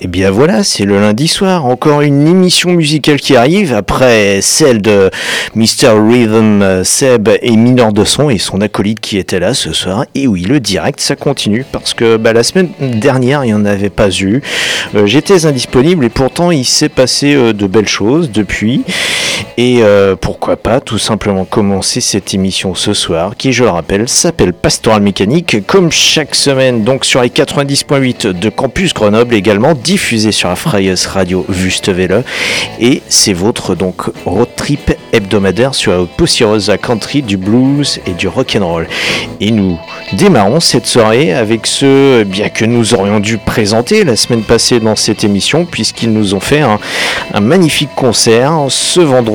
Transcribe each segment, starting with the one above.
Et eh bien voilà, c'est le lundi soir, encore une émission musicale qui arrive après celle de Mr. Rhythm Seb et Minor de Son et son acolyte qui était là ce soir. Et oui, le direct, ça continue parce que bah, la semaine dernière, il n'y en avait pas eu. Euh, j'étais indisponible et pourtant il s'est passé euh, de belles choses depuis. Et euh, pourquoi pas tout simplement commencer cette émission ce soir qui, je le rappelle, s'appelle Pastoral Mécanique comme chaque semaine donc sur les 90.8 de Campus Grenoble également, diffusé sur la Freies Radio Wüstewelle. Et c'est votre donc road trip hebdomadaire sur la poussiéreuse country, du blues et du rock'n'roll. Et nous démarrons cette soirée avec ce bien que nous aurions dû présenter la semaine passée dans cette émission, puisqu'ils nous ont fait un magnifique concert ce vendredi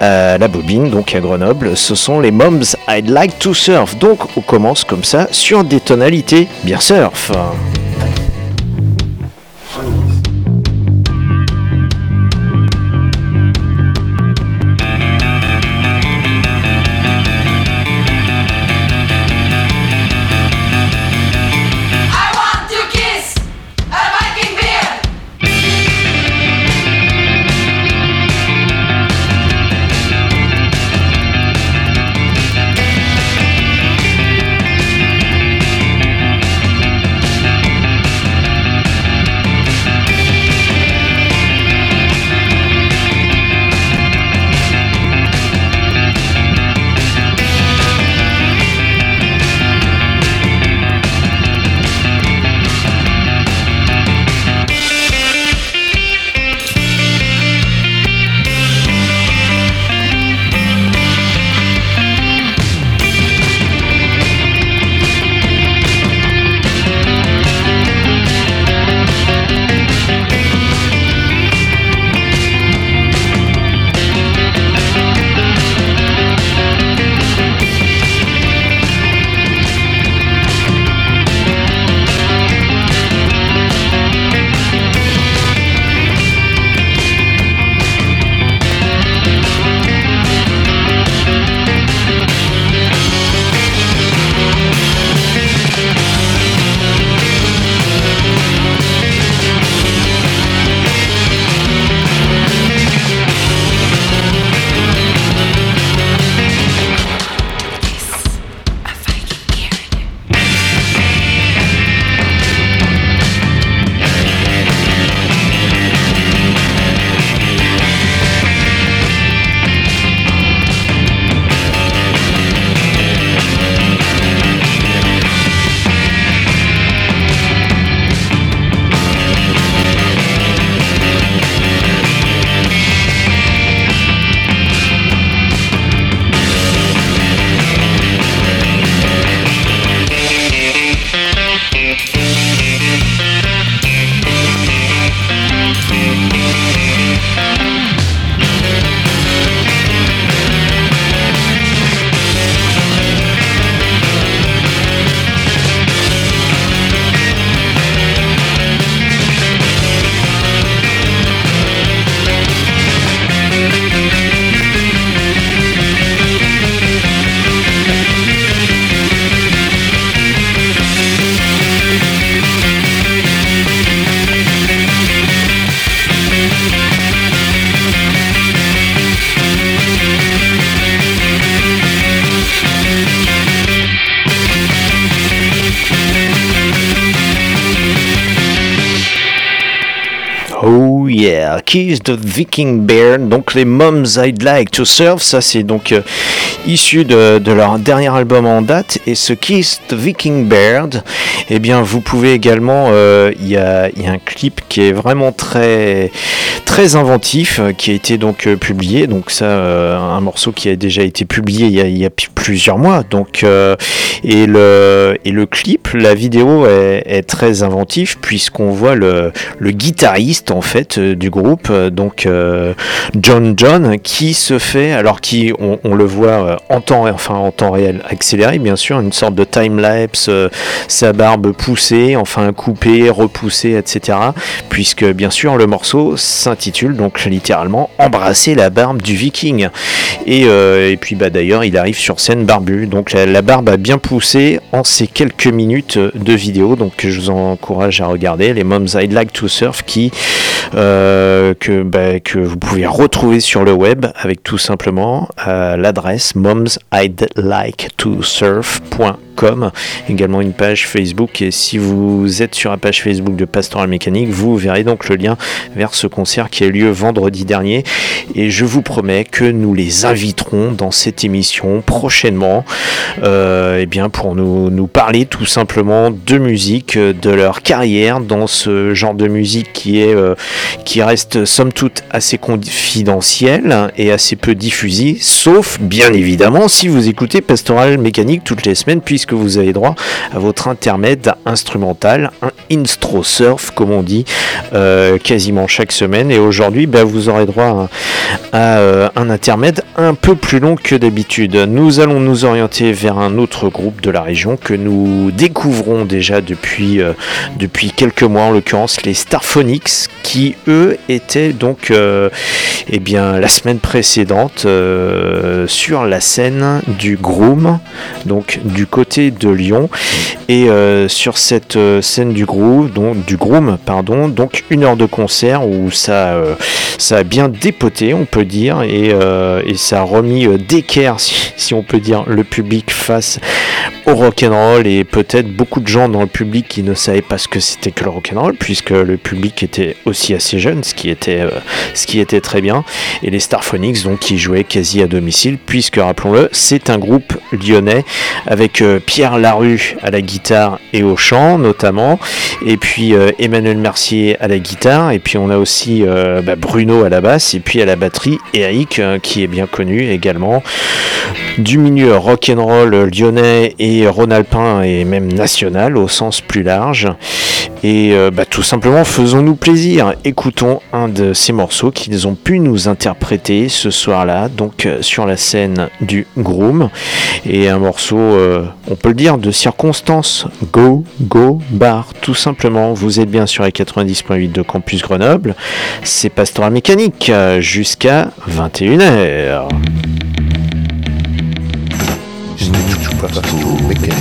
à la Bobine, donc à Grenoble. Ce sont les Moms I'd Like to Surf. Donc on commence comme ça sur des tonalités bien surf. Yeah, Kiss the Viking Bear, donc les Moms I'd Like to Serve, ça c'est donc euh, issu de, leur dernier album en date, et ce Kiss the Viking Bird, eh bien vous pouvez également, euh, il y, a, un clip qui est vraiment très, très inventif, euh, qui a été donc publié, donc ça, un morceau qui a déjà été publié il y a, plusieurs mois, donc, et, le, et le clip, la vidéo est, est très inventif, puisqu'on voit le, le guitariste en fait euh, du groupe, euh, donc euh, John John, qui se fait, alors qui on, le voit en temps, enfin en temps réel accéléré, bien sûr, une sorte de time lapse, sa barbe poussée, enfin coupée, repoussée, etc. Puisque bien sûr le morceau s'intitule donc littéralement Embrasser la barbe du Viking. Et, puis bah d'ailleurs il arrive sur scène barbu, donc la, barbe a bien poussé en ces quelques minutes de vidéo, donc je vous encourage à regarder les Moms I'd Like to Surf qui euh, que, bah, que vous pouvez retrouver sur le web avec tout simplement euh, l'adresse momsidliketosurf.com également une page Facebook. Et si vous êtes sur la page Facebook de Pastoral Mécanique, vous verrez donc le lien vers ce concert qui a eu lieu vendredi dernier. Et je vous promets que nous les inviterons dans cette émission prochainement euh, eh bien pour nous, nous parler tout simplement de musique, de leur carrière dans ce genre de musique qui, est, euh, qui reste somme toute assez confidentiel et assez peu diffusé, sauf bien évidemment si vous écoutez Pastoral Mécanique toutes les semaines, puisque vous avez droit à votre intermède instrumental, un instro surf comme on dit, euh, quasiment chaque semaine. Et aujourd'hui, ben, vous aurez droit à, euh, un intermède un peu plus long que d'habitude. Nous allons nous orienter vers un autre groupe de la région que nous découvrons déjà depuis, euh, depuis quelques mois, en l'occurrence les Starphonics, qui eux étaient donc eh bien, la semaine précédente sur la scène du Groom, donc du côté de Lyon. Et euh, sur cette euh, scène du Groove, du Groom, pardon, donc une heure de concert où ça, euh, ça a bien dépoté, on peut dire, et, ça a remis d'équerre, si, si, on peut dire, le public face au rock'n'roll et peut-être beaucoup de gens dans le public qui ne savaient pas ce que c'était que le rock'n'roll, puisque le public était aussi assez jeune, ce qui était, ce qui était très bien. Et les Starphonics, donc, qui jouaient quasi à domicile, puisque rappelons-le, c'est un groupe lyonnais avec Pierre Larue à la guitare et au chant notamment, et puis euh, Emmanuel Mercier à la guitare, et puis on a aussi euh, bah, Bruno à la basse, et puis à la batterie. Eric euh, qui est bien connu également. Du milieu rock'n'roll lyonnais et rhône-alpin et même national au sens plus large. Et bah, tout simplement faisons-nous plaisir, écoutons un de ces morceaux qu'ils ont pu nous interpréter ce soir-là, donc sur la scène du Groom, et un morceau, on peut le dire, de circonstances. Go, go, bar, tout simplement. Vous êtes bien sur les 90.8 de Campus Grenoble. C'est Pastoral Mécanique euh, jusqu'à 21h. Pastoral Mécanique,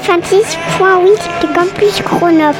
96.8 de Campus Chronop.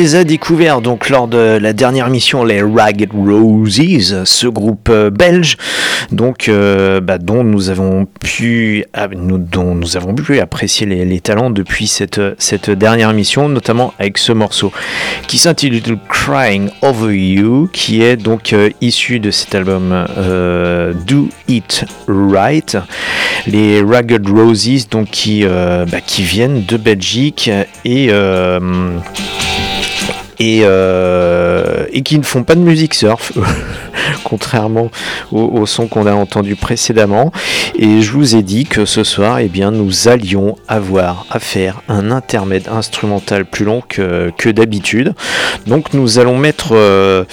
Les a découverts donc lors de la dernière mission, les Ragged Roses, ce groupe euh, belge, donc euh, bah, dont nous avons pu, ah, dont nous avons pu apprécier les, talents depuis cette, cette dernière mission, notamment avec ce morceau qui s'intitule Crying Over You, qui est donc euh, issu de cet album Do It Right. Les Ragged Roses, donc qui, bah, qui viennent de Belgique et et, euh, et qui ne font pas de musique surf, contrairement au, son qu'on a entendu précédemment. Et je vous ai dit que ce soir, eh bien, nous allions avoir à faire un intermède instrumental plus long que, que d'habitude. Donc nous allons mettre euh,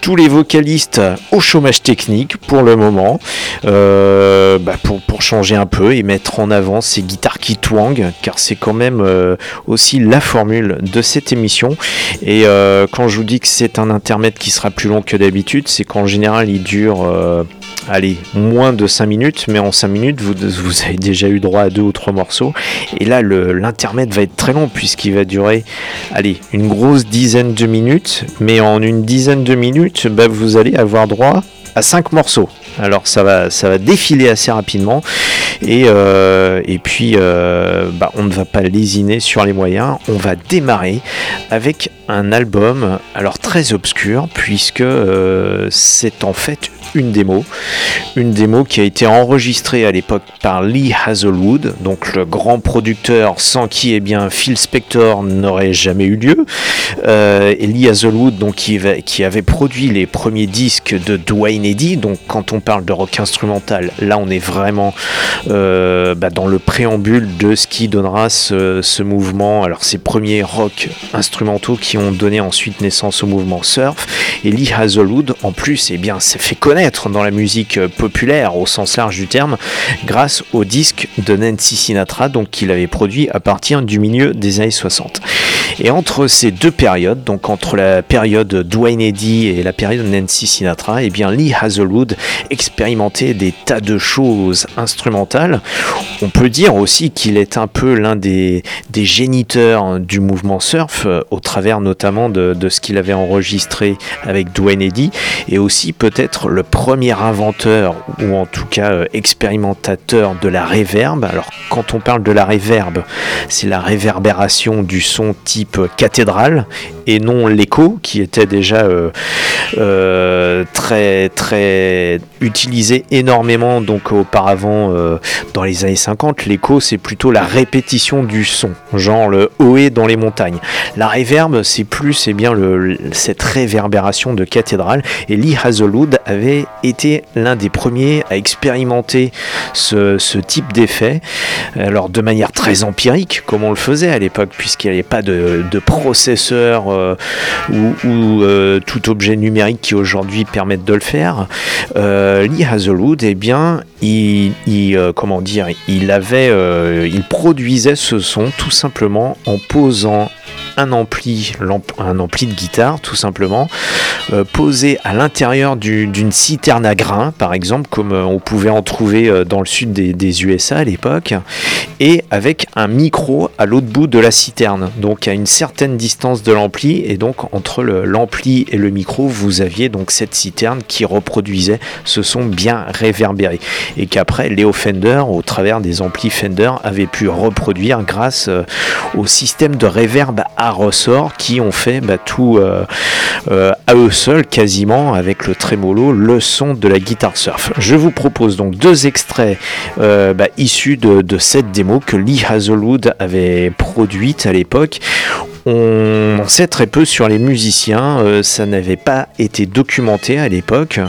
tous les vocalistes au chômage technique pour le moment, euh, bah, pour, pour, changer un peu et mettre en avant ces guitares qui twang, car c'est quand même euh, aussi la formule de cette émission. Et quand je vous dis que c'est un intermède qui sera plus long que d'habitude, c'est qu'en général il dure allez, moins de 5 minutes, mais en 5 minutes, vous, avez déjà eu droit à deux ou trois morceaux. Et là, l'intermède va être très long, puisqu'il va durer, allez, une grosse dizaine de minutes, mais en une dizaine de minutes, bah, vous allez avoir droit à cinq morceaux. Alors ça va, ça va défiler assez rapidement et, euh, puis euh, bah, on ne va pas lésiner sur les moyens. On va démarrer avec un album alors très obscur puisque euh, c'est en fait une démo, une démo qui a été enregistrée à l'époque par Lee Hazelwood, donc le grand producteur sans qui eh bien Phil Spector n'aurait jamais eu lieu. et Lee Hazelwood donc qui, avait produit les premiers disques de Dwayne Eddy, donc quand on parle de rock instrumental, là on est vraiment euh, bah, dans le préambule de ce qui donnera ce, mouvement, alors ces premiers rock instrumentaux qui ont donné ensuite naissance au mouvement surf. Et Lee Hazelwood, en plus, eh bien, s'est fait connaître dans la musique populaire au sens large du terme grâce au disque de Nancy Sinatra, donc qu'il avait produit à partir du milieu des années 60. Et entre ces deux périodes, donc entre la période Dwayne Eddy et la période Nancy Sinatra, eh bien Lee Hazelwood expérimentait des tas de choses instrumentales. On peut dire aussi qu'il est un peu l'un des, des géniteurs du mouvement surf, euh, au travers notamment de, ce qu'il avait enregistré avec Dwayne Eddy, et aussi peut-être le premier inventeur, ou en tout cas euh, expérimentateur de la reverb. Alors quand on parle de la reverb, c'est la réverbération du son type cathédrale, et non l'écho, qui était déjà euh, euh, très très utilisé énormément donc auparavant dans les années 50. L'écho c'est plutôt la répétition du son, genre le OE dans les montagnes. La réverbe c'est plus eh bien le, cette réverbération de cathédrale. Et Lee Hazelwood avait été l'un des premiers à expérimenter ce, type d'effet. Alors de manière très empirique, comme on le faisait à l'époque, puisqu'il n'y avait pas de, de processeur euh, ou, euh, tout objet numérique qui aujourd'hui permettent de le faire. Euh, Lee Hazelwood, eh bien, il, comment dire, il avait, il produisait ce son tout simplement en posant un ampli, un ampli de guitare tout simplement, euh, posé à l'intérieur d'une citerne à grains, par exemple, comme euh, on pouvait en trouver euh, dans le sud des, USA à l'époque, et avec un micro à l'autre bout de la citerne, donc à une certaine distance de l'ampli, et donc entre l'ampli et le micro, vous aviez donc cette citerne qui reproduisait. Ce son bien réverbéré, et qu'après Léo Fender, au travers des amplis Fender, avait pu reproduire grâce au système de réverb à ressort qui ont fait bah, tout euh, euh, à eux seuls quasiment avec le trémolo, le son de la guitare surf. Je vous propose donc deux extraits euh, bah, issus de, de cette démo que Lee Hazelwood avait produite à l'époque. On sait très peu sur les musiciens, euh, ça n'avait pas été documenté à l'époque,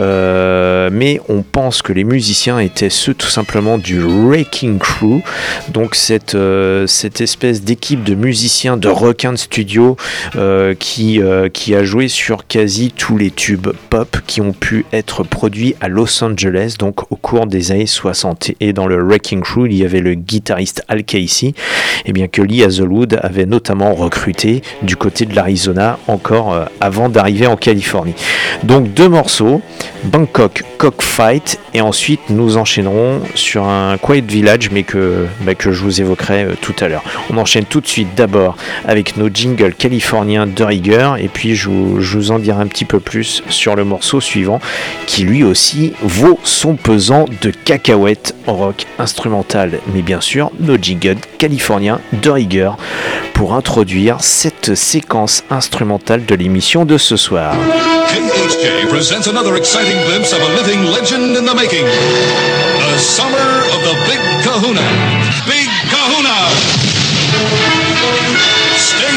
euh, mais on pense que les musiciens étaient ceux tout simplement du Wrecking Crew, donc cette, euh, cette espèce d'équipe de musiciens de requin de studio qui, qui a joué sur quasi tous les tubes pop qui ont pu être produits à Los Angeles, donc au cours des années 60. Et dans le Wrecking Crew, il y avait le guitariste Al Casey, et bien que Lee Hazelwood avait notamment recruté du côté de l'Arizona encore euh, avant d'arriver en Californie. Donc deux morceaux, Bangkok Cockfight et ensuite nous enchaînerons sur un Quiet Village mais que, je vous évoquerai euh, tout à l'heure. On enchaîne tout de suite d'abord avec nos jingles californiens de rigueur et puis je vous, en dirai un petit peu plus sur le morceau suivant qui lui aussi vaut son pesant de cacahuètes rock instrumental mais bien sûr nos jingles californiens de rigueur pour introduire cette séquence instrumentale de l'émission de ce soir. KHJ presents another exciting glimpse of a living legend in the making. Summer of the Big!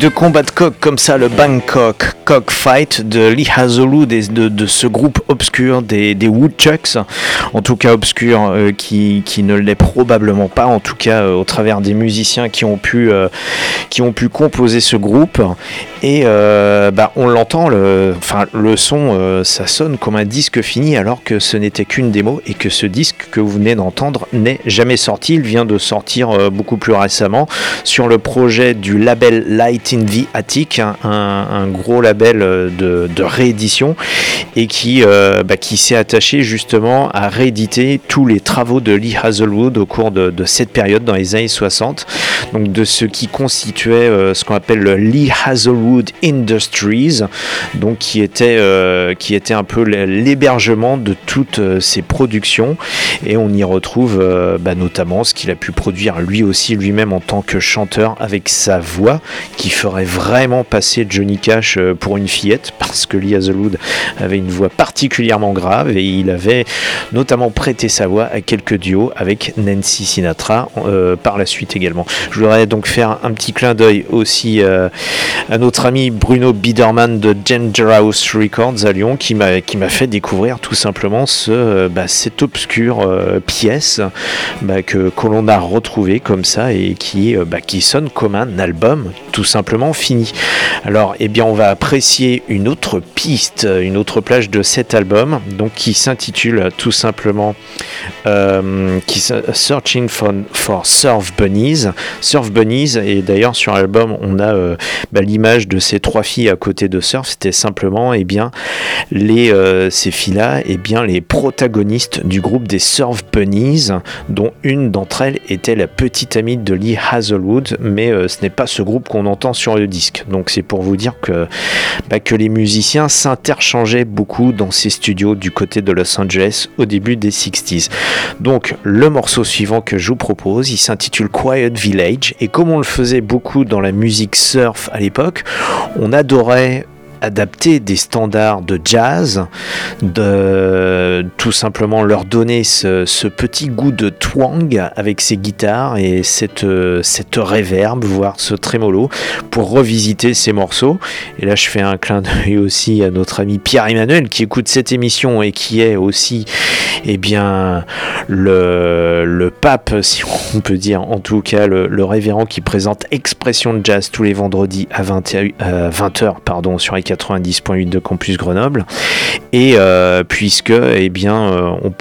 De combat de coq comme ça, le Bangkok Cockfight de Lee Hazelwood et de, de ce groupe obscur des, des Woodchucks, en tout cas obscur, euh, qui, qui, ne l'est probablement pas, en tout cas euh, au travers des musiciens qui ont pu, euh, qui ont pu composer ce groupe. Et bah, on l'entend, le, le son, ça sonne comme un disque fini alors que ce n'était qu'une démo et que ce disque que vous venez d'entendre n'est jamais sorti. Il vient de sortir beaucoup plus récemment sur le projet du label Light in the Attic, un, gros label euh, de, réédition, et qui, euh, bah, qui s'est attaché justement à rééditer tous les travaux de Lee Hazelwood au cours de, cette période dans les années 60, donc de ce qui constituait euh, ce qu'on appelle le Lee Hazelwood Industries, donc qui était, qui était un peu l'hébergement de toutes ces productions, et on y retrouve bah, notamment ce qu'il a pu produire lui aussi lui-même en tant que chanteur avec sa voix qui ferait vraiment passer Johnny Cash euh, pour une fillette parce que Lee Hazelwood avait une voix particulièrement grave et il avait notamment prêté sa voix à quelques duos avec Nancy Sinatra euh, par la suite également. Je voudrais donc faire un petit clin d'œil aussi euh, à notre ami Bruno Biederman de Ginger House Records à Lyon qui m'a qui m'a fait découvrir tout simplement ce bah, cette obscure pièce bah, que, que l'on a retrouvé comme ça et qui bah, qui sonne comme un album tout simplement fini. Alors, eh bien, on va apprécier une autre piste, une autre plage de cet album, donc qui s'intitule tout simplement euh, Searching for, for, Surf Bunnies. Surf Bunnies, et d'ailleurs sur l'album, on a euh, bah, l'image de ces trois filles à côté de Surf. C'était simplement, eh bien, les, euh, ces filles-là, eh bien, les protagonistes du groupe des Surf Bunnies, dont une d'entre elles était la petite amie de Lee Hazelwood, mais ce n'est pas ce groupe qu'on entend sur le disque. Donc c'est pour vous dire que, bah, que les musiciens s'interchangeaient beaucoup dans ces studios du côté de Los Angeles au début des 60s. Donc le morceau suivant que je vous propose, il s'intitule Quiet Village et comme on le faisait beaucoup dans la musique surf à l'époque, on adorait adapter des standards de jazz, de tout simplement leur donner ce, petit goût de twang avec ces guitares et cette, cette réverb, voire ce trémolo, pour revisiter ces morceaux. Et là, je fais un clin d'œil aussi à notre ami Pierre-Emmanuel qui écoute cette émission et qui est aussi eh bien, le, pape, si on peut dire, en tout cas le, révérend qui présente Expression de Jazz tous les vendredis à 20h, 20h pardon, sur les 90.8 de Campus Grenoble. Et euh, puisque, eh bien, euh, on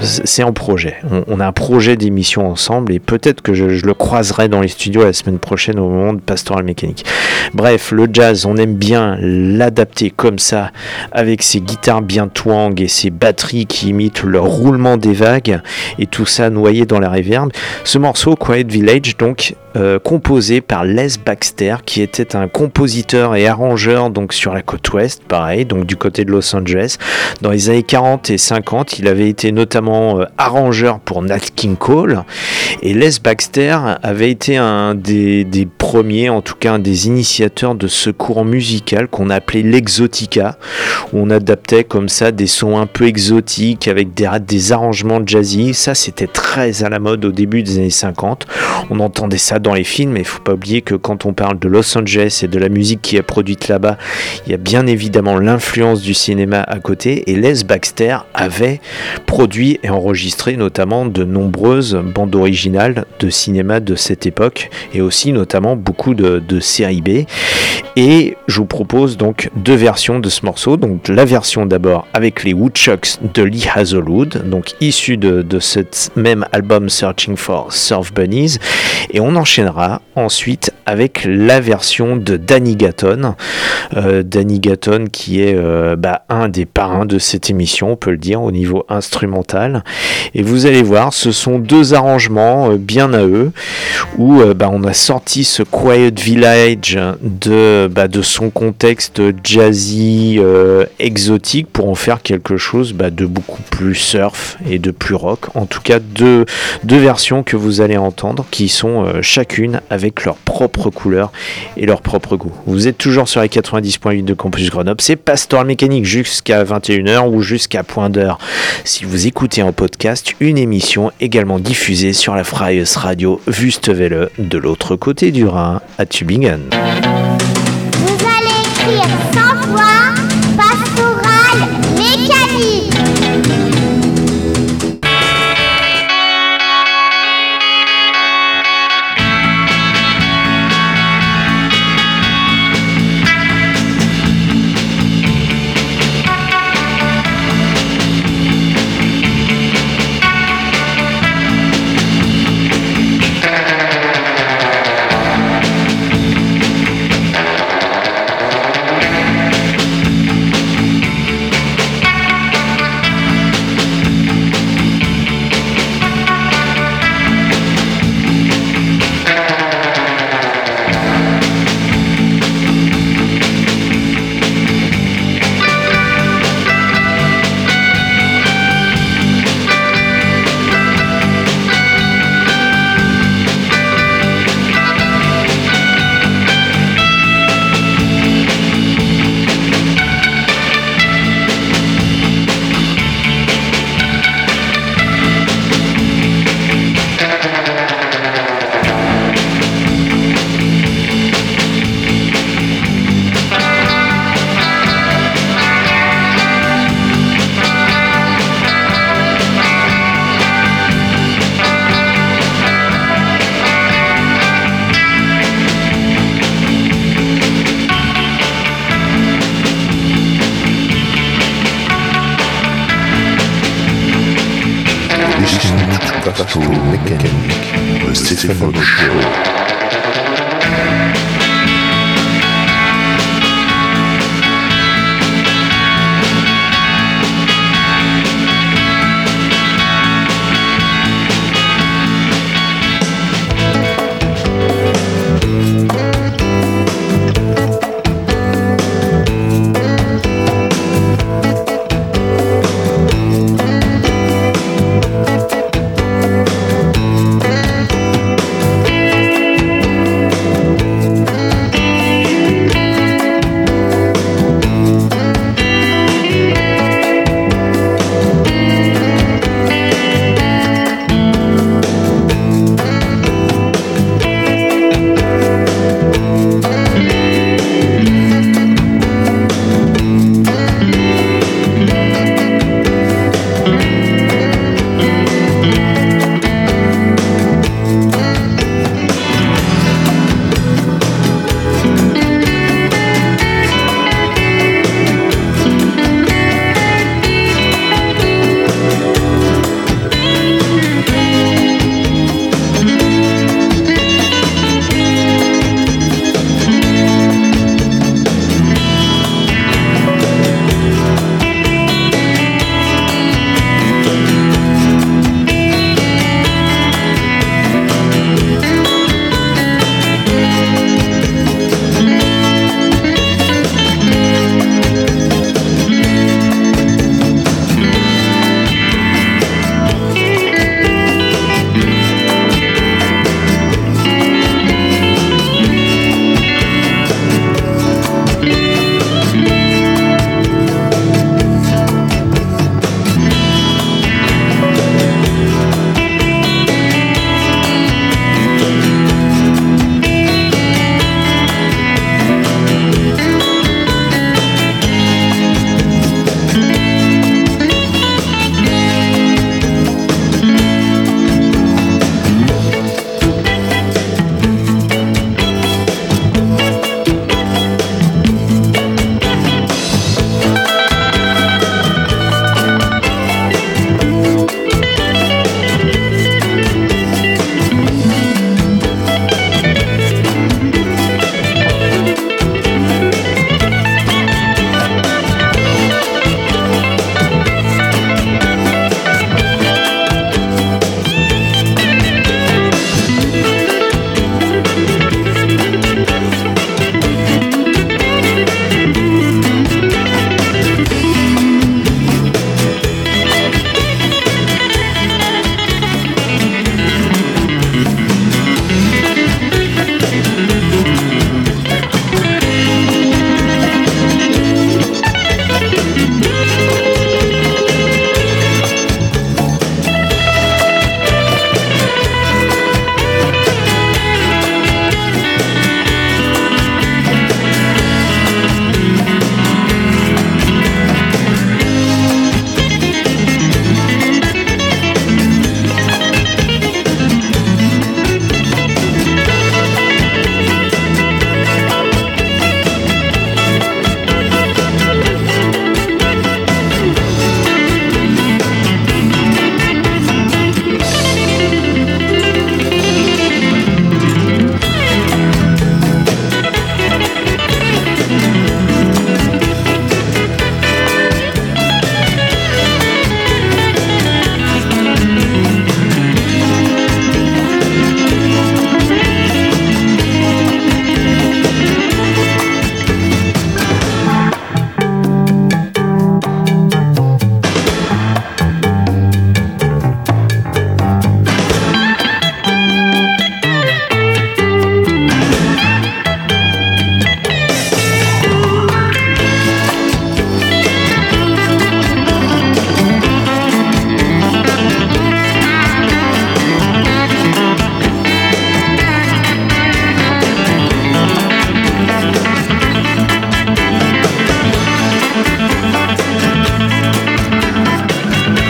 c'est en projet. On, a un projet d'émission ensemble et peut-être que je, le croiserai dans les studios la semaine prochaine au moment de Pastoral Mécanique. Bref, le jazz, on aime bien l'adapter comme ça, avec ses guitares bien twang et ses batteries qui imitent le roulement des vagues et tout ça noyé dans la réverb. Ce morceau, Quiet Village, donc, euh, composé par Les Baxter, qui était un compositeur et arrangeur donc sur la côte ouest, pareil, donc du côté de Los Angeles. Dans les années 40 et 50, il avait été notamment euh, arrangeur pour Nat King Cole. Et Les Baxter avait été un des, premiers, en tout cas un des initiateurs de ce courant musical qu'on appelait l'exotica, où on adaptait comme ça des sons un peu exotiques avec des, des arrangements jazzy. Ça, c'était très à la mode au début des années 50. On entendait ça dans les films, mais il faut pas oublier que quand on parle de Los Angeles et de la musique qui est produite là-bas, il y a bien évidemment l'influence du cinéma à côté. Et Les Baxter avait produit et enregistré notamment de nombreuses bandes originales de cinéma de cette époque et aussi notamment beaucoup de, de B. Et je vous propose donc deux versions de ce morceau. Donc la version d'abord avec les Woodchucks de Lee Hazelwood, donc issu de, de cet même album Searching for Surf Bunnies. Et on ensuite avec la version de Danny Gatton. Euh, Danny Gatton qui est euh, bah, un des parrains de cette émission, on peut le dire, au niveau instrumental. Et vous allez voir, ce sont deux arrangements euh, bien à eux, où bah, on a sorti ce Quiet Village de, bah, son contexte jazzy, exotique, pour en faire quelque chose de beaucoup plus surf et de plus rock. En tout cas, deux, deux versions que vous allez entendre qui sont chacune avec leur propre couleur et leur propre goût. Vous êtes toujours sur les 90.8 de Campus Grenoble, c'est Pastoral Mécanique jusqu'à 21h ou jusqu'à point d'heure. Si vous écoutez en podcast, une émission également diffusée sur la Freies Radio Wüstewelle de l'autre côté du Rhin à Tübingen. Vous allez écrire 100 fois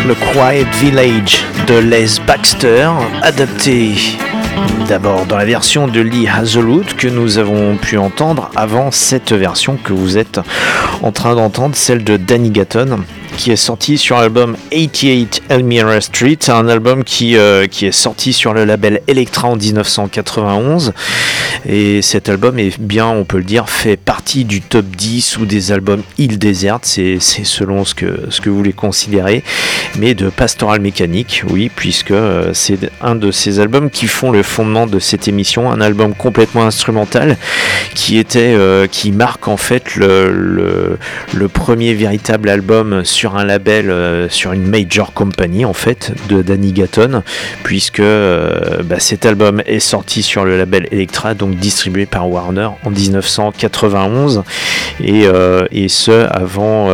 le Quiet Village de Les Baxter, adapté d'abord dans la version de Lee Hazelwood que nous avons pu entendre avant cette version que vous êtes en train d'entendre, celle de Danny Gatton qui est sorti sur l'album 88 Elmira Street, un album qui, euh, qui est sorti sur le label Electra en 1991. Et cet album est bien, on peut le dire, fait partie du top 10 ou des albums île déserte, c'est selon ce que, ce que vous les considérez, mais de pastoral mécanique, oui, puisque euh, c'est un de ces albums qui font le fondement de cette émission, un album complètement instrumental qui était, euh, qui marque en fait le, le, le premier véritable album sur un label, euh, sur une major company en fait, de Danny Gatton, puisque euh, bah, cet album est sorti sur le label Electra, donc distribué par Warner en 1991, et, euh, et ce avant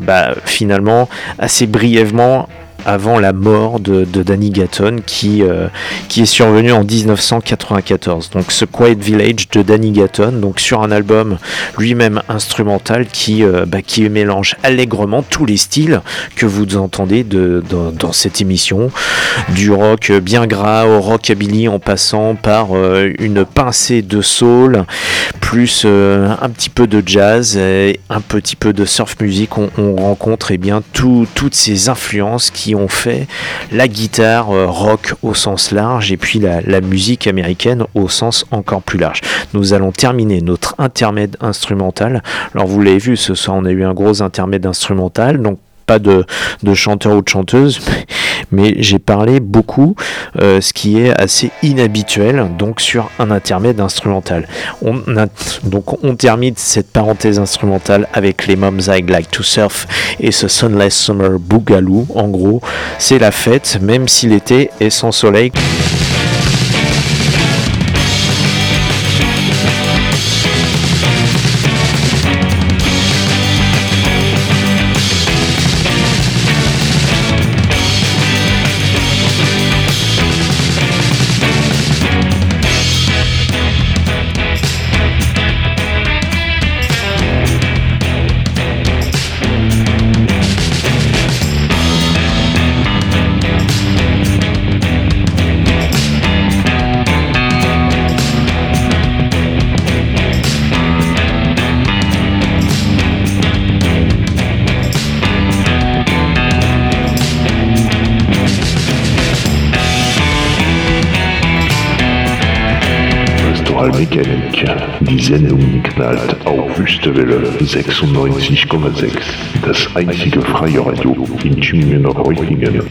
bah, finalement assez brièvement avant la mort de, Danny Gatton qui, euh, qui est survenu en 1994. Donc ce Quiet Village de Danny Gatton, donc sur un album lui-même instrumental qui, euh, bah, qui mélange allègrement tous les styles que vous entendez de, dans, cette émission, du rock bien gras au rockabilly en passant par euh, une pincée de soul, plus un petit peu de jazz et un petit peu de surf music. On, rencontre eh bien toutes ces influences qui fait la guitare euh, rock au sens large et puis la, la musique américaine au sens encore plus large. Nous allons terminer notre intermède instrumental. Alors vous l'avez vu, ce soir on a eu un gros intermède instrumental, donc pas de, de chanteur ou de chanteuse, mais j'ai parlé beaucoup, euh, ce qui est assez inhabituel, donc sur un intermède instrumental. On a, donc on termine cette parenthèse instrumentale avec les Moms I Like to Surf et ce Sunless Summer Boogaloo. En gros, c'est la fête, même si l'été est sans soleil. Auf Wüstewelle 96,6. Das einzige freie Radio in Tübingen und Reutlingen.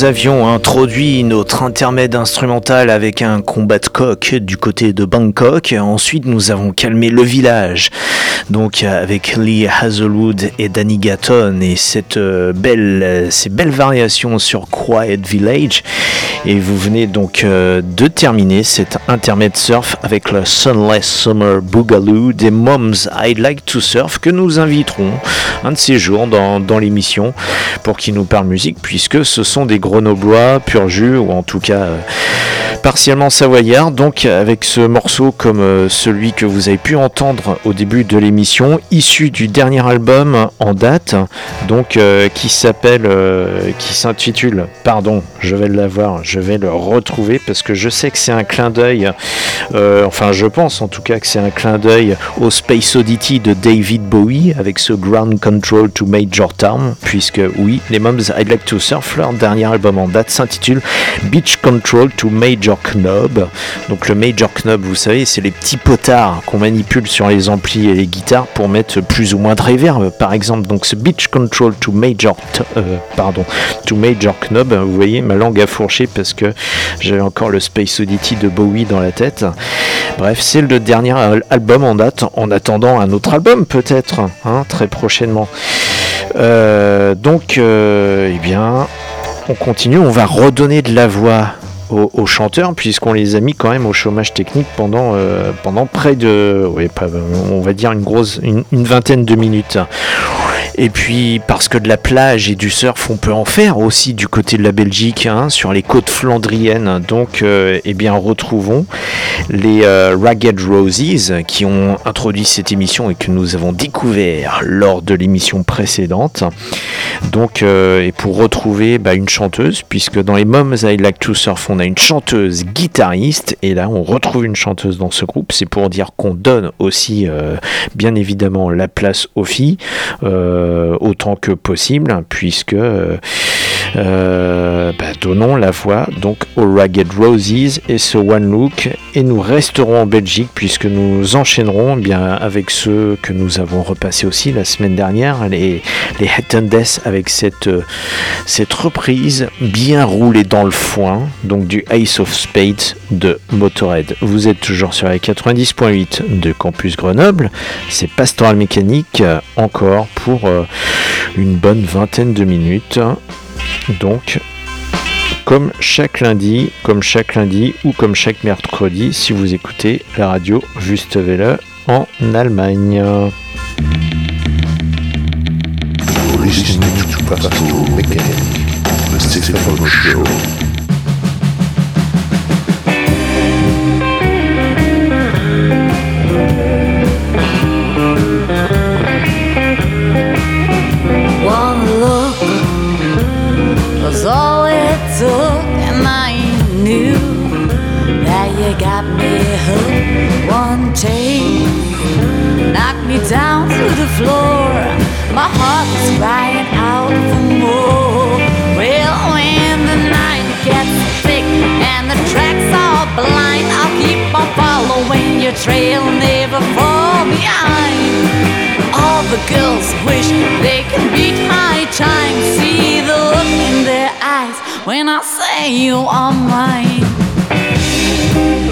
Nous avions introduit notre intermède instrumental avec un combat de coq du côté de Bangkok. Ensuite, nous avons calmé le village, donc avec Lee Hazelwood et Danny Gatton et cette euh, belle, ces belles variations sur Quiet Village. Et vous venez donc euh, de terminer cet intermède surf avec le Sunless Summer Boogaloo des Moms I'd Like to Surf que nous inviterons un de ces jours dans, dans l'émission pour qu'ils nous parlent musique puisque ce sont des grenoblois pur jus, ou en tout cas euh, partiellement savoyards. Donc avec ce morceau comme euh, celui que vous avez pu entendre au début de l'émission, issu du dernier album en date, donc euh, qui s'appelle, qui s'intitule, pardon, je vais l'avoir, je vais le retrouver parce que je sais que c'est un clin d'œil, enfin je pense en tout cas que c'est un clin d'œil au Space Oddity de David Bowie avec ce Ground Control to Major Town, puisque oui, les Moms I'd Like to Surf, leur dernier album en date s'intitule Beach Control to Major Knob. Donc le Major Knob, vous savez, c'est les petits potards qu'on manipule sur les amplis et les guitares pour mettre plus ou moins de reverb, par exemple. Donc ce Beach Control to Major, euh, pardon, to Major Knob, vous voyez, ma langue a fourché parce que j'avais encore le Space Oddity de Bowie dans la tête. Bref, c'est le dernier album en date, en attendant un autre album peut-être, hein, très prochainement. Euh, donc, euh, eh bien, on continue, on va redonner de la voix aux, chanteurs puisqu'on les a mis quand même au chômage technique pendant, euh, pendant près de, on va dire une grosse, une vingtaine de minutes. Et puis parce que de la plage et du surf, on peut en faire aussi du côté de la Belgique, hein, sur les côtes flandriennes. Donc, euh, eh bien, retrouvons les euh, Ragged Roses qui ont introduit cette émission et que nous avons découvert lors de l'émission précédente. Donc, euh, et pour retrouver bah, une chanteuse, puisque dans les Moms I Like to Surf, on a une chanteuse guitariste, et là, on retrouve une chanteuse dans ce groupe. C'est pour dire qu'on donne aussi, bien évidemment, la place aux filles. Autant que possible, puisque euh, euh, bah, donnons la voix donc aux Ragged Roses et ce One Look. Et nous resterons en Belgique puisque nous enchaînerons eh bien avec ceux que nous avons repassé aussi la semaine dernière les, les Head avec cette, cette reprise bien roulée dans le foin donc du Ace of Spades de Motorhead. Vous êtes toujours sur la 90.8 de Campus Grenoble. C'est Pastoral Mécanique encore pour une bonne vingtaine de minutes donc, comme chaque lundi, comme chaque lundi ou comme chaque mercredi, si vous écoutez la radio Juste Welle en Allemagne. Floor. My heart is crying out for more. Well, when the night gets thick and the tracks are blind, I'll keep on following your trail, never fall behind. All the girls wish they could beat my time. See the look in their eyes when I say you are mine.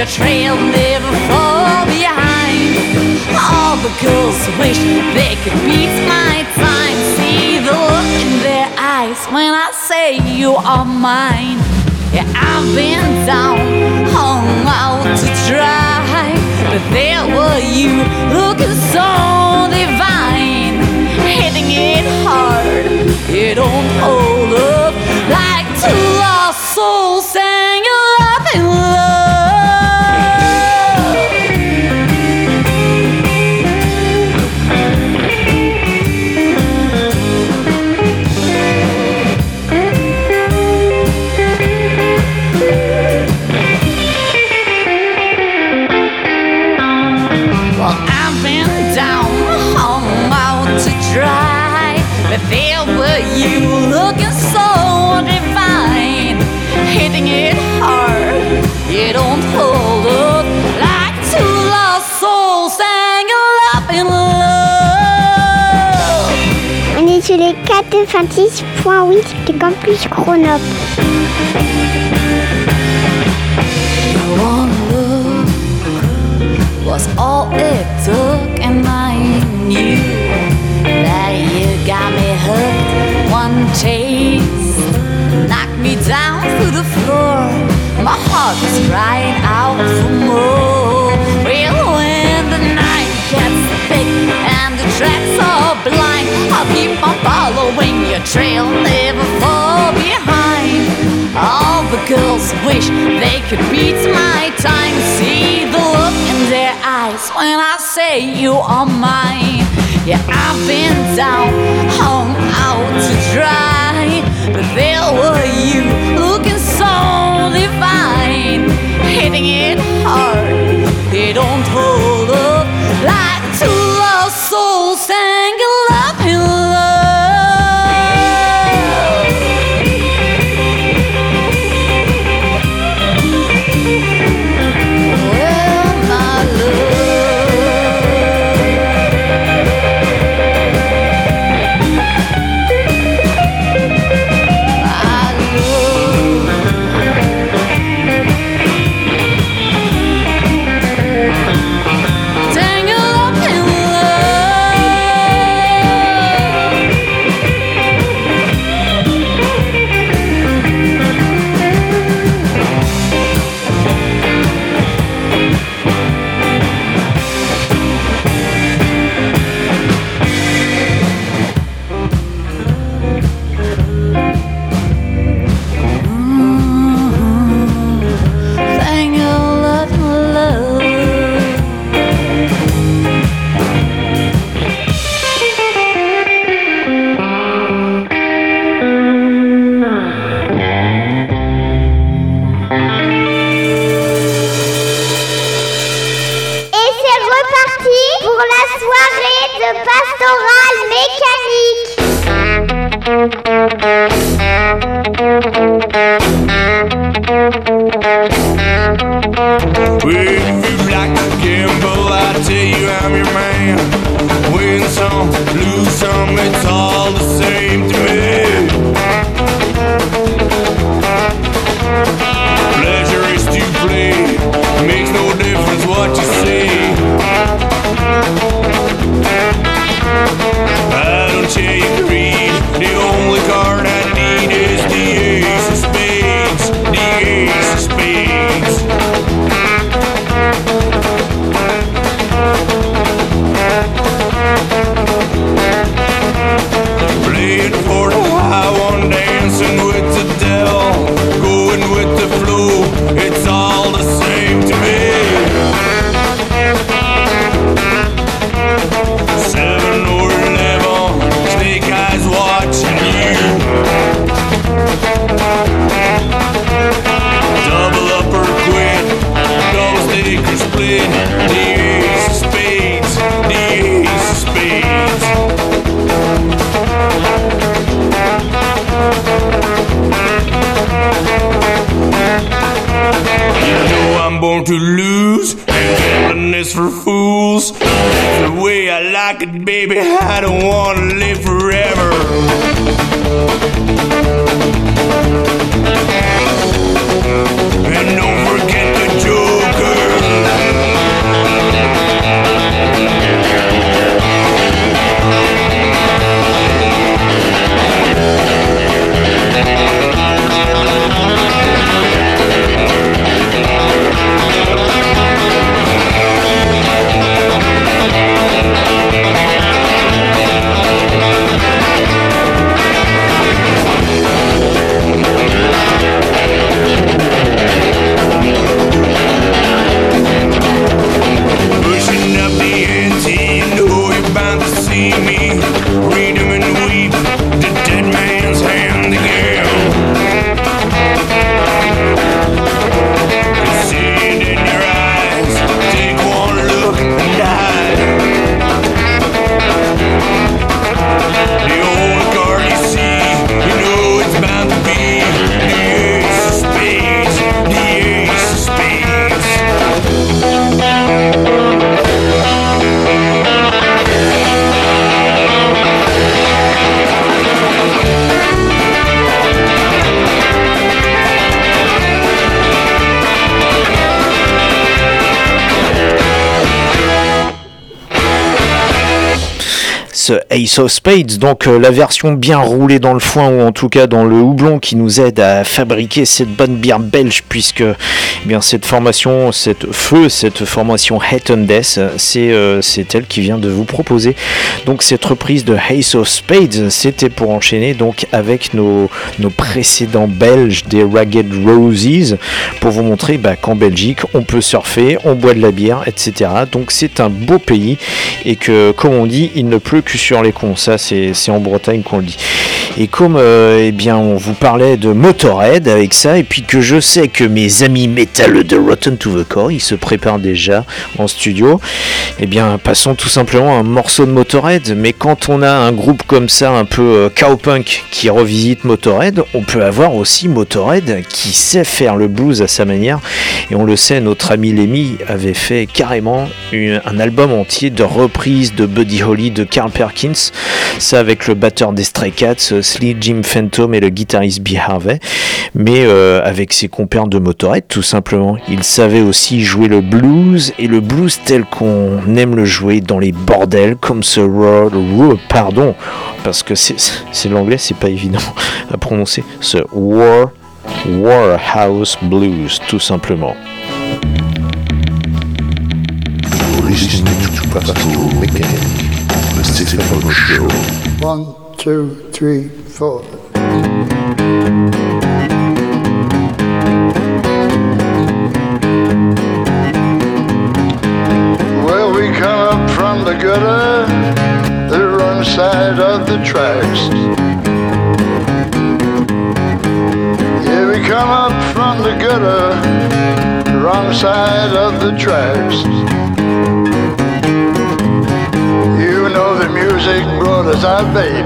your trail, never fall behind. All the girls wish they could beat my time. See the look in their eyes when I say you are mine. Yeah, I've been down, hung out to dry. But there were you looking so divine, hitting it hard. It don't hold up like two lost 96.8 de Campus Grenoble. Was all it took, and I knew that you got me hooked. One chase knocked me down to the floor. My heart is crying out for more. trail never fall behind. All the girls wish they could beat my time. See the look in their eyes when I say you are mine. Yeah, I've been down, hung out to dry, but there were you looking so divine, hitting it hard. They don't hold. We like it, baby. I don't wanna live forever. Ce Ace of Spades, donc euh, la version bien roulée dans le foin ou en tout cas dans le houblon qui nous aide à fabriquer cette bonne bière belge puisque eh bien cette formation, cette feu, cette formation Head and Death, c'est euh, c'est elle qui vient de vous proposer donc cette reprise de Ace of Spades. C'était pour enchaîner donc avec nos, nos précédents belges des Ragged Roses pour vous montrer bah, qu'en Belgique on peut surfer, on boit de la bière, etc. Donc c'est un beau pays et que comme on dit, il ne pleut que sur les cons. Ça c'est c'est en Bretagne qu'on le dit. Et comme euh, eh bien on vous parlait de Motorhead avec ça et puis que je sais que mes amis métal de Rotten to the Core ils se préparent déjà en studio, eh bien passons tout simplement à un morceau de Motorhead. Mais quand on a un groupe comme ça un peu euh, cowpunk qui revisite Motorhead, on peut avoir aussi Motorhead qui sait faire le blues à sa manière. Et on le sait, notre ami Lemmy avait fait carrément un album entier de reprises de Buddy Holly, de Carl Perkins. Ça avec le batteur des Stray Cats, euh, Slee Jim Phantom et le guitariste B. Harvey. Mais euh, avec ses compères de Motorhead, tout simplement. Il savait aussi jouer le blues et le blues tel qu'on aime le jouer dans les bordels comme ce Road, Road- pardon, parce que c'est l'anglais, c'est pas évident à prononcer. Ce War Warhouse Blues, tout simplement. To Pascal Mechanic, Show. One, two, three, four. Well, we come up from the gutter, the wrong side of the tracks. Yeah, we come up from the gutter, the wrong side of the tracks. Music brought us out, babe,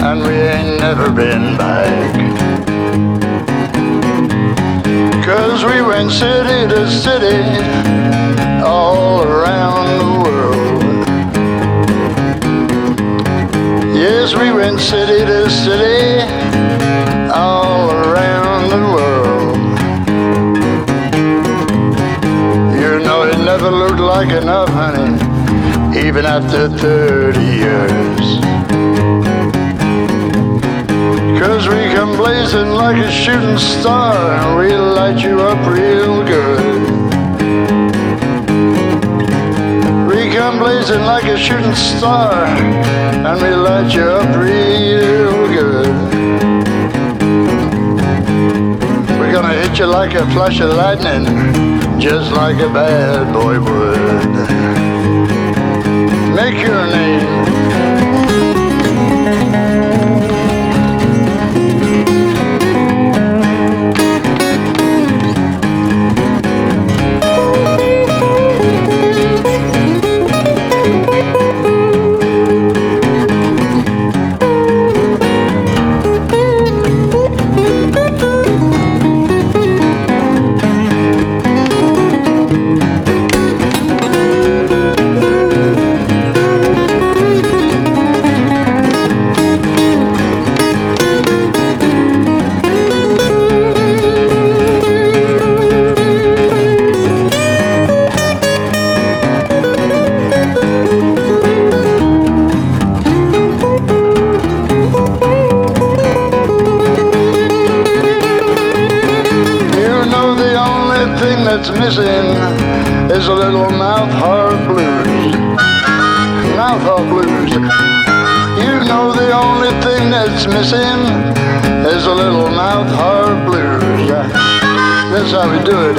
and we ain't never been back. Cause we went city to city, all around the world. Yes, we went city to city, all around the world. You know it never looked like enough, honey even after 30 years. Cause we come blazing like a shooting star and we light you up real good. We come blazing like a shooting star and we light you up real good. We're gonna hit you like a flash of lightning, just like a bad boy would make your name. Is a little mouth harp blues. Mouth harp blues. You know the only thing that's missing is a little mouth harp blues. That's how we do it.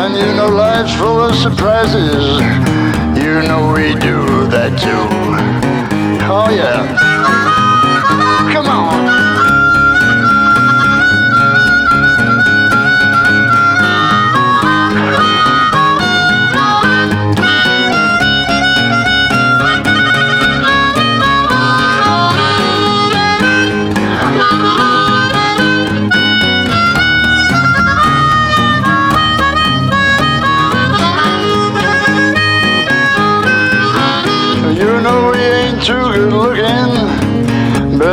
And you know life's full of surprises. You know we do that too. Oh yeah. Come on.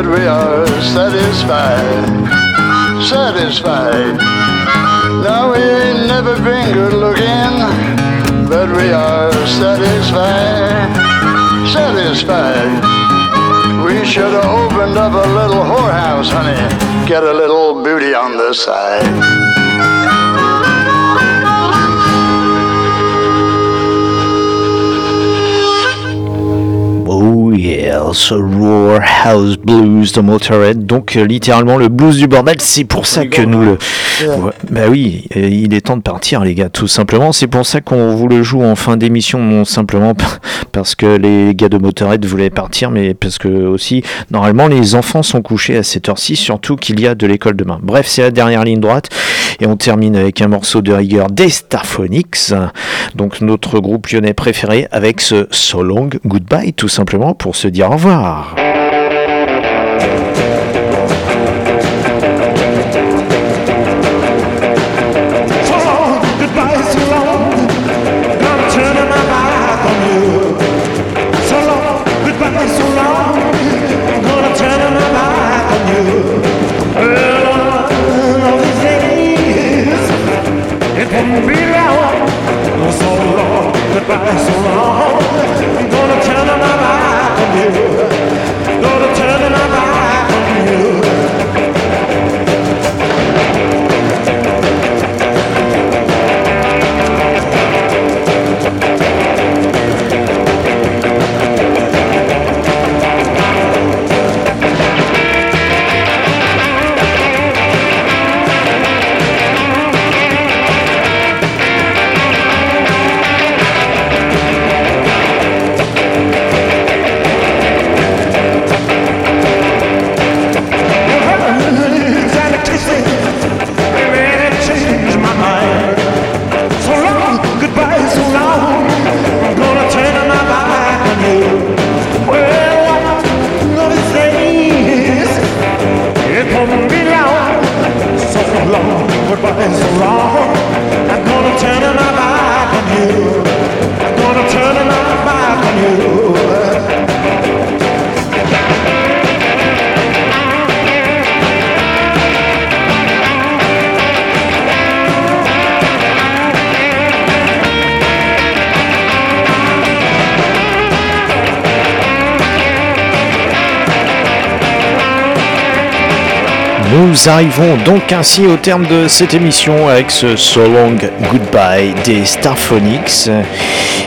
But we are satisfied. Satisfied. No, we ain't never been good looking, but we are satisfied. satisfied. We should have opened up a little whorehouse, honey. Get a little booty on the side. Yes, Roar House Blues de Motorhead. Donc euh, littéralement le blues du bordel, c'est pour ça que nous le... Ouais, bah oui, euh, il est temps de partir les gars, tout simplement. C'est pour ça qu'on vous le joue en fin d'émission, non simplement parce que les gars de Motorhead voulaient partir, mais parce que aussi, normalement, les enfants sont couchés à cette heure-ci, surtout qu'il y a de l'école demain. Bref, c'est la dernière ligne droite. Et on termine avec un morceau de rigueur des Starphonics, donc notre groupe lyonnais préféré, avec ce So Long Goodbye, tout simplement pour se dire au revoir. So long, Nous arrivons donc ainsi au terme de cette émission avec ce So Long Goodbye des Starphonics.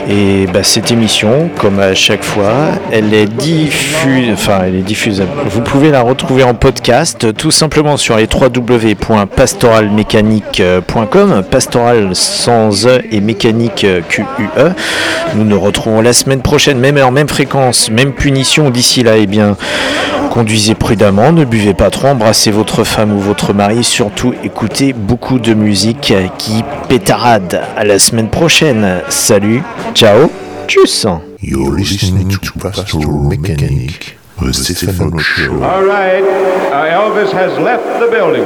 Et bah, cette émission, comme à chaque fois, elle est diffuse, enfin elle est diffusable. Vous pouvez la retrouver en podcast tout simplement sur les www.pastoralmécanique.com, pastoral sans e et mécanique QUE. Nous nous retrouvons la semaine prochaine, même heure, même fréquence, même punition. D'ici là, eh bien, conduisez prudemment, ne buvez pas trop, embrassez votre femme ou votre mari, surtout écoutez beaucoup de musique qui pétarade. À la semaine prochaine. Salut, ciao, tchuss. You're listening to Pastoral Mechanic, the Stefano Show. All right, uh, Elvis has left the building.